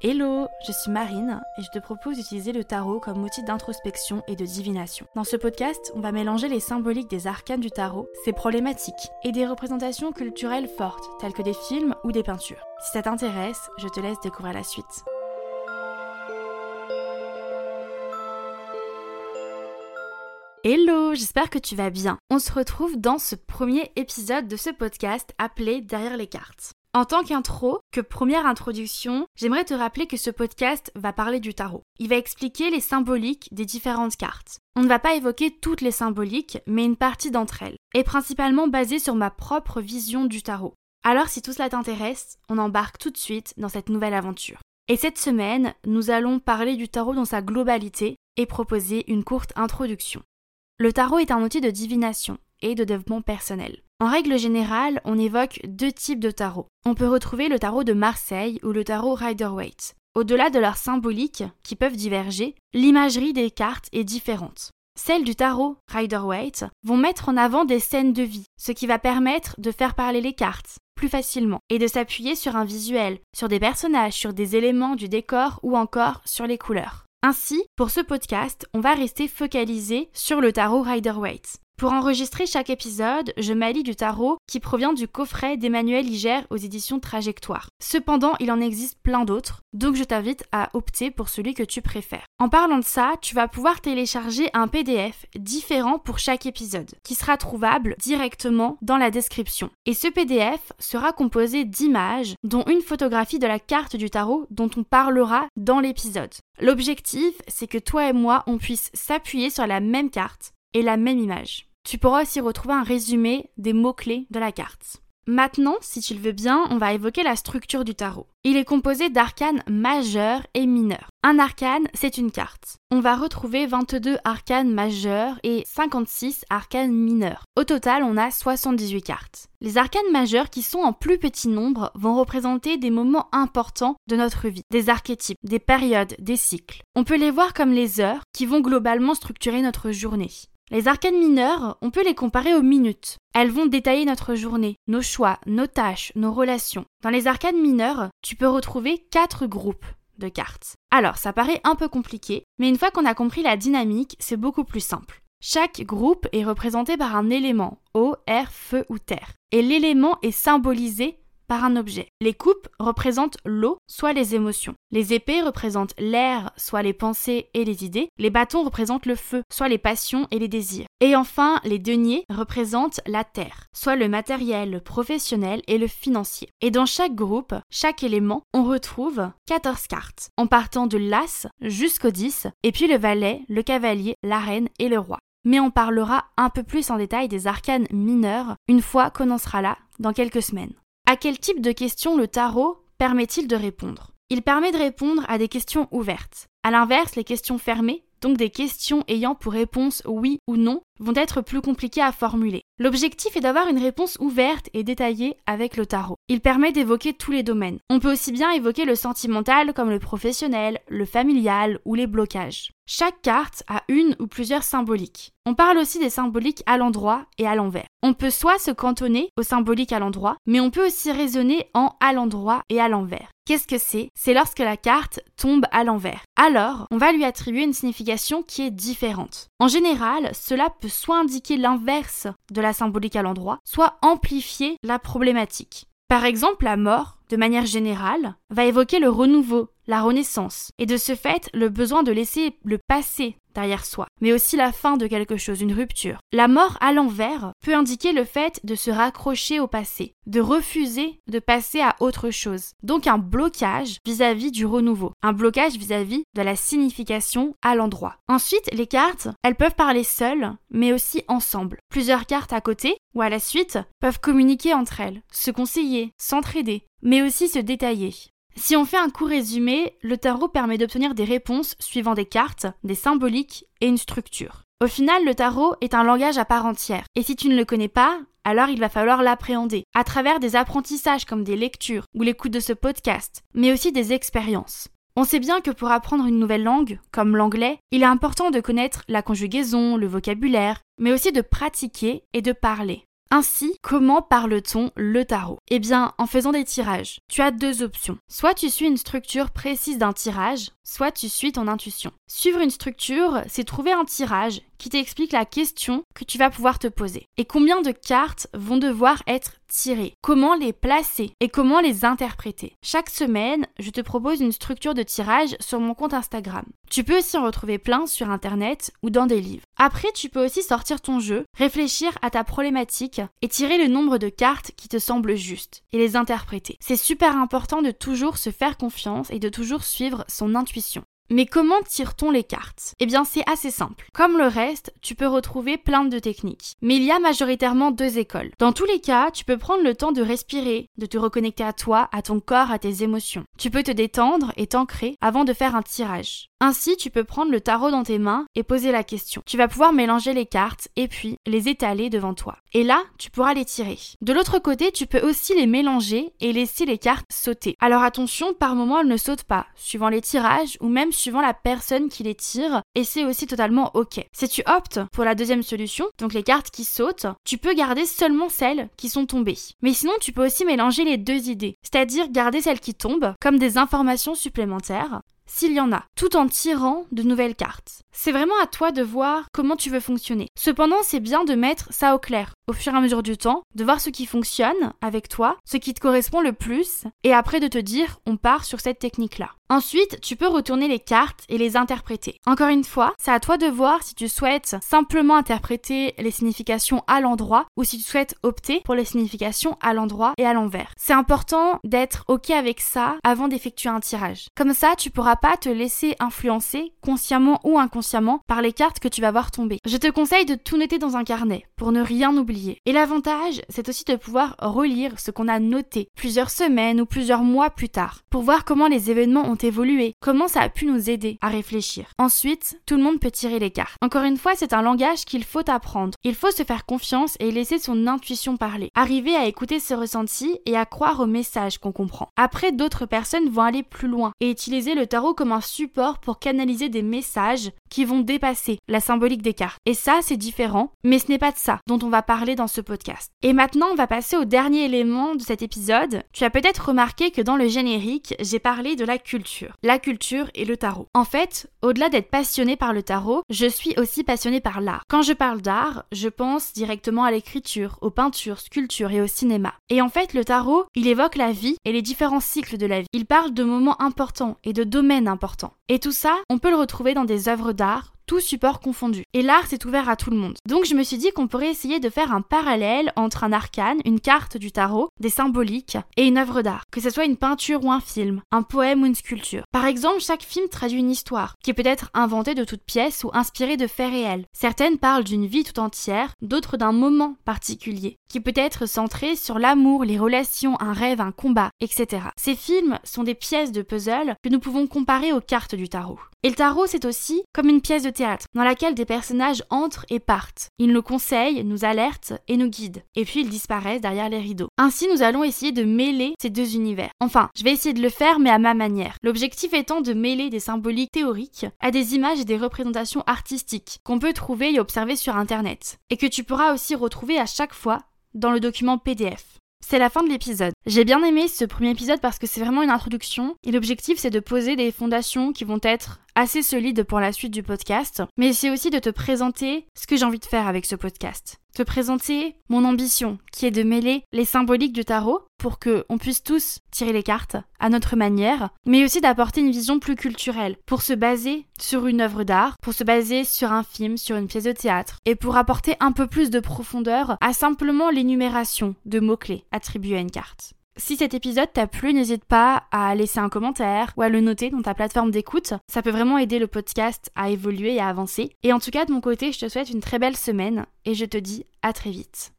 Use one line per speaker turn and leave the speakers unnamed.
Hello, je suis Marine et je te propose d'utiliser le tarot comme outil d'introspection et de divination. Dans ce podcast, on va mélanger les symboliques des arcanes du tarot, ses problématiques et des représentations culturelles fortes telles que des films ou des peintures. Si ça t'intéresse, je te laisse découvrir la suite. Hello, j'espère que tu vas bien. On se retrouve dans ce premier épisode de ce podcast appelé Derrière les cartes. En tant qu'intro, que première introduction, j'aimerais te rappeler que ce podcast va parler du tarot. Il va expliquer les symboliques des différentes cartes. On ne va pas évoquer toutes les symboliques, mais une partie d'entre elles, et principalement basée sur ma propre vision du tarot. Alors si tout cela t'intéresse, on embarque tout de suite dans cette nouvelle aventure. Et cette semaine, nous allons parler du tarot dans sa globalité et proposer une courte introduction. Le tarot est un outil de divination et de développement personnel. En règle générale, on évoque deux types de tarot. On peut retrouver le tarot de Marseille ou le tarot Rider-Waite. Au-delà de leurs symboliques, qui peuvent diverger, l'imagerie des cartes est différente. Celles du tarot Rider-Waite vont mettre en avant des scènes de vie, ce qui va permettre de faire parler les cartes plus facilement et de s'appuyer sur un visuel, sur des personnages, sur des éléments du décor ou encore sur les couleurs. Ainsi, pour ce podcast, on va rester focalisé sur le tarot Rider-Waite. Pour enregistrer chaque épisode, je m'allie du tarot qui provient du coffret d'Emmanuel Iger aux éditions Trajectoire. Cependant, il en existe plein d'autres, donc je t'invite à opter pour celui que tu préfères. En parlant de ça, tu vas pouvoir télécharger un PDF différent pour chaque épisode, qui sera trouvable directement dans la description. Et ce PDF sera composé d'images, dont une photographie de la carte du tarot dont on parlera dans l'épisode. L'objectif, c'est que toi et moi, on puisse s'appuyer sur la même carte et la même image. Tu pourras aussi retrouver un résumé des mots-clés de la carte. Maintenant, si tu le veux bien, on va évoquer la structure du tarot. Il est composé d'arcanes majeurs et mineurs. Un arcane, c'est une carte. On va retrouver 22 arcanes majeurs et 56 arcanes mineurs. Au total, on a 78 cartes. Les arcanes majeurs qui sont en plus petit nombre vont représenter des moments importants de notre vie, des archétypes, des périodes, des cycles. On peut les voir comme les heures qui vont globalement structurer notre journée. Les arcanes mineures, on peut les comparer aux minutes. Elles vont détailler notre journée, nos choix, nos tâches, nos relations. Dans les arcanes mineures, tu peux retrouver quatre groupes de cartes. Alors, ça paraît un peu compliqué, mais une fois qu'on a compris la dynamique, c'est beaucoup plus simple. Chaque groupe est représenté par un élément, eau, air, feu ou terre. Et l'élément est symbolisé par un objet. Les coupes représentent l'eau, soit les émotions. Les épées représentent l'air, soit les pensées et les idées. Les bâtons représentent le feu, soit les passions et les désirs. Et enfin, les deniers représentent la terre, soit le matériel, le professionnel et le financier. Et dans chaque groupe, chaque élément, on retrouve 14 cartes, en partant de l'as jusqu'au 10, et puis le valet, le cavalier, la reine et le roi mais on parlera un peu plus en détail des arcanes mineurs une fois qu'on en sera là dans quelques semaines. À quel type de questions le tarot permet-il de répondre? Il permet de répondre à des questions ouvertes. À l'inverse, les questions fermées, donc des questions ayant pour réponse oui ou non, vont être plus compliquées à formuler. L'objectif est d'avoir une réponse ouverte et détaillée avec le tarot. Il permet d'évoquer tous les domaines. On peut aussi bien évoquer le sentimental comme le professionnel, le familial ou les blocages. Chaque carte a une ou plusieurs symboliques. On parle aussi des symboliques à l'endroit et à l'envers. On peut soit se cantonner aux symboliques à l'endroit, mais on peut aussi raisonner en à l'endroit et à l'envers. Qu'est-ce que c'est? C'est lorsque la carte tombe à l'envers. Alors, on va lui attribuer une signification qui est différente. En général, cela peut soit indiquer l'inverse de la symbolique à l'endroit, soit amplifier la problématique. Par exemple, la mort, de manière générale, va évoquer le renouveau, la renaissance, et de ce fait le besoin de laisser le passé derrière soi, mais aussi la fin de quelque chose, une rupture. La mort à l'envers peut indiquer le fait de se raccrocher au passé, de refuser de passer à autre chose. Donc un blocage vis-à-vis du renouveau, un blocage vis-à-vis de la signification à l'endroit. Ensuite, les cartes, elles peuvent parler seules, mais aussi ensemble. Plusieurs cartes à côté ou à la suite peuvent communiquer entre elles, se conseiller, s'entraider, mais aussi se détailler. Si on fait un court résumé, le tarot permet d'obtenir des réponses suivant des cartes, des symboliques et une structure. Au final, le tarot est un langage à part entière, et si tu ne le connais pas, alors il va falloir l'appréhender, à travers des apprentissages comme des lectures ou l'écoute de ce podcast, mais aussi des expériences. On sait bien que pour apprendre une nouvelle langue, comme l'anglais, il est important de connaître la conjugaison, le vocabulaire, mais aussi de pratiquer et de parler. Ainsi, comment parle-t-on le tarot? Eh bien, en faisant des tirages. Tu as deux options. Soit tu suis une structure précise d'un tirage, soit tu suis ton intuition. Suivre une structure, c'est trouver un tirage qui t'explique la question que tu vas pouvoir te poser. Et combien de cartes vont devoir être tirées, comment les placer? Et comment les interpréter? Chaque semaine, je te propose une structure de tirage sur mon compte Instagram. Tu peux aussi en retrouver plein sur Internet ou dans des livres. Après, tu peux aussi sortir ton jeu, réfléchir à ta problématique et tirer le nombre de cartes qui te semblent justes et les interpréter. C'est super important de toujours se faire confiance et de toujours suivre son intuition. Mais comment tire-t-on les cartes? Eh bien c'est assez simple. Comme le reste, tu peux retrouver plein de techniques. Mais il y a majoritairement deux écoles. Dans tous les cas, tu peux prendre le temps de respirer, de te reconnecter à toi, à ton corps, à tes émotions. Tu peux te détendre et t'ancrer avant de faire un tirage. Ainsi, tu peux prendre le tarot dans tes mains et poser la question. Tu vas pouvoir mélanger les cartes et puis les étaler devant toi. Et là, tu pourras les tirer. De l'autre côté, tu peux aussi les mélanger et laisser les cartes sauter. Alors attention, par moment, elles ne sautent pas, suivant les tirages ou même suivant la personne qui les tire, et c'est aussi totalement ok. Si tu optes pour la deuxième solution, donc les cartes qui sautent, tu peux garder seulement celles qui sont tombées. Mais sinon, tu peux aussi mélanger les deux idées, c'est-à-dire garder celles qui tombent comme des informations supplémentaires, s'il y en a, tout en tirant de nouvelles cartes. C'est vraiment à toi de voir comment tu veux fonctionner. Cependant, c'est bien de mettre ça au clair au fur et à mesure du temps, de voir ce qui fonctionne avec toi, ce qui te correspond le plus, et après de te dire on part sur cette technique-là. Ensuite, tu peux retourner les cartes et les interpréter. Encore une fois, c'est à toi de voir si tu souhaites simplement interpréter les significations à l'endroit ou si tu souhaites opter pour les significations à l'endroit et à l'envers. C'est important d'être ok avec ça avant d'effectuer un tirage. Comme ça, tu pourras pas te laisser influencer, consciemment ou inconsciemment, par les cartes que tu vas voir tomber. Je te conseille de tout noter dans un carnet pour ne rien oublier et l'avantage, c'est aussi de pouvoir relire ce qu'on a noté plusieurs semaines ou plusieurs mois plus tard, pour voir comment les événements ont évolué, comment ça a pu nous aider à réfléchir. Ensuite, tout le monde peut tirer les cartes. Encore une fois, c'est un langage qu'il faut apprendre. Il faut se faire confiance et laisser son intuition parler. Arriver à écouter ses ressentis et à croire aux messages qu'on comprend. Après, d'autres personnes vont aller plus loin et utiliser le tarot comme un support pour canaliser des messages qui vont dépasser la symbolique des cartes. Et ça, c'est différent, mais ce n'est pas de ça dont on va parler dans ce podcast. Et maintenant, on va passer au dernier élément de cet épisode. Tu as peut-être remarqué que dans le générique, j'ai parlé de la culture. La culture et le tarot. En fait, au-delà d'être passionné par le tarot, je suis aussi passionné par l'art. Quand je parle d'art, je pense directement à l'écriture, aux peintures, sculptures et au cinéma. Et en fait, le tarot, il évoque la vie et les différents cycles de la vie. Il parle de moments importants et de domaines importants. Et tout ça, on peut le retrouver dans des œuvres d'art, tout support confondu. Et l'art s'est ouvert à tout le monde. Donc je me suis dit qu'on pourrait essayer de faire un parallèle entre un arcane, une carte du tarot, des symboliques et une œuvre d'art. Que ce soit une peinture ou un film, un poème ou une sculpture. Par exemple, chaque film traduit une histoire, qui peut être inventée de toutes pièces ou inspirée de faits réels. Certaines parlent d'une vie tout entière, d'autres d'un moment particulier, qui peut être centré sur l'amour, les relations, un rêve, un combat, etc. Ces films sont des pièces de puzzle que nous pouvons comparer aux cartes du tarot. Et le tarot, c'est aussi comme une pièce de dans laquelle des personnages entrent et partent. Ils nous conseillent, nous alertent et nous guident. Et puis ils disparaissent derrière les rideaux. Ainsi, nous allons essayer de mêler ces deux univers. Enfin, je vais essayer de le faire, mais à ma manière. L'objectif étant de mêler des symboliques théoriques à des images et des représentations artistiques qu'on peut trouver et observer sur Internet. Et que tu pourras aussi retrouver à chaque fois dans le document PDF. C'est la fin de l'épisode. J'ai bien aimé ce premier épisode parce que c'est vraiment une introduction et l'objectif c'est de poser des fondations qui vont être assez solides pour la suite du podcast, mais c'est aussi de te présenter ce que j'ai envie de faire avec ce podcast te présenter mon ambition, qui est de mêler les symboliques du tarot pour que on puisse tous tirer les cartes à notre manière, mais aussi d'apporter une vision plus culturelle, pour se baser sur une œuvre d'art, pour se baser sur un film, sur une pièce de théâtre, et pour apporter un peu plus de profondeur à simplement l'énumération de mots-clés attribués à une carte. Si cet épisode t'a plu, n'hésite pas à laisser un commentaire ou à le noter dans ta plateforme d'écoute. Ça peut vraiment aider le podcast à évoluer et à avancer. Et en tout cas, de mon côté, je te souhaite une très belle semaine et je te dis à très vite.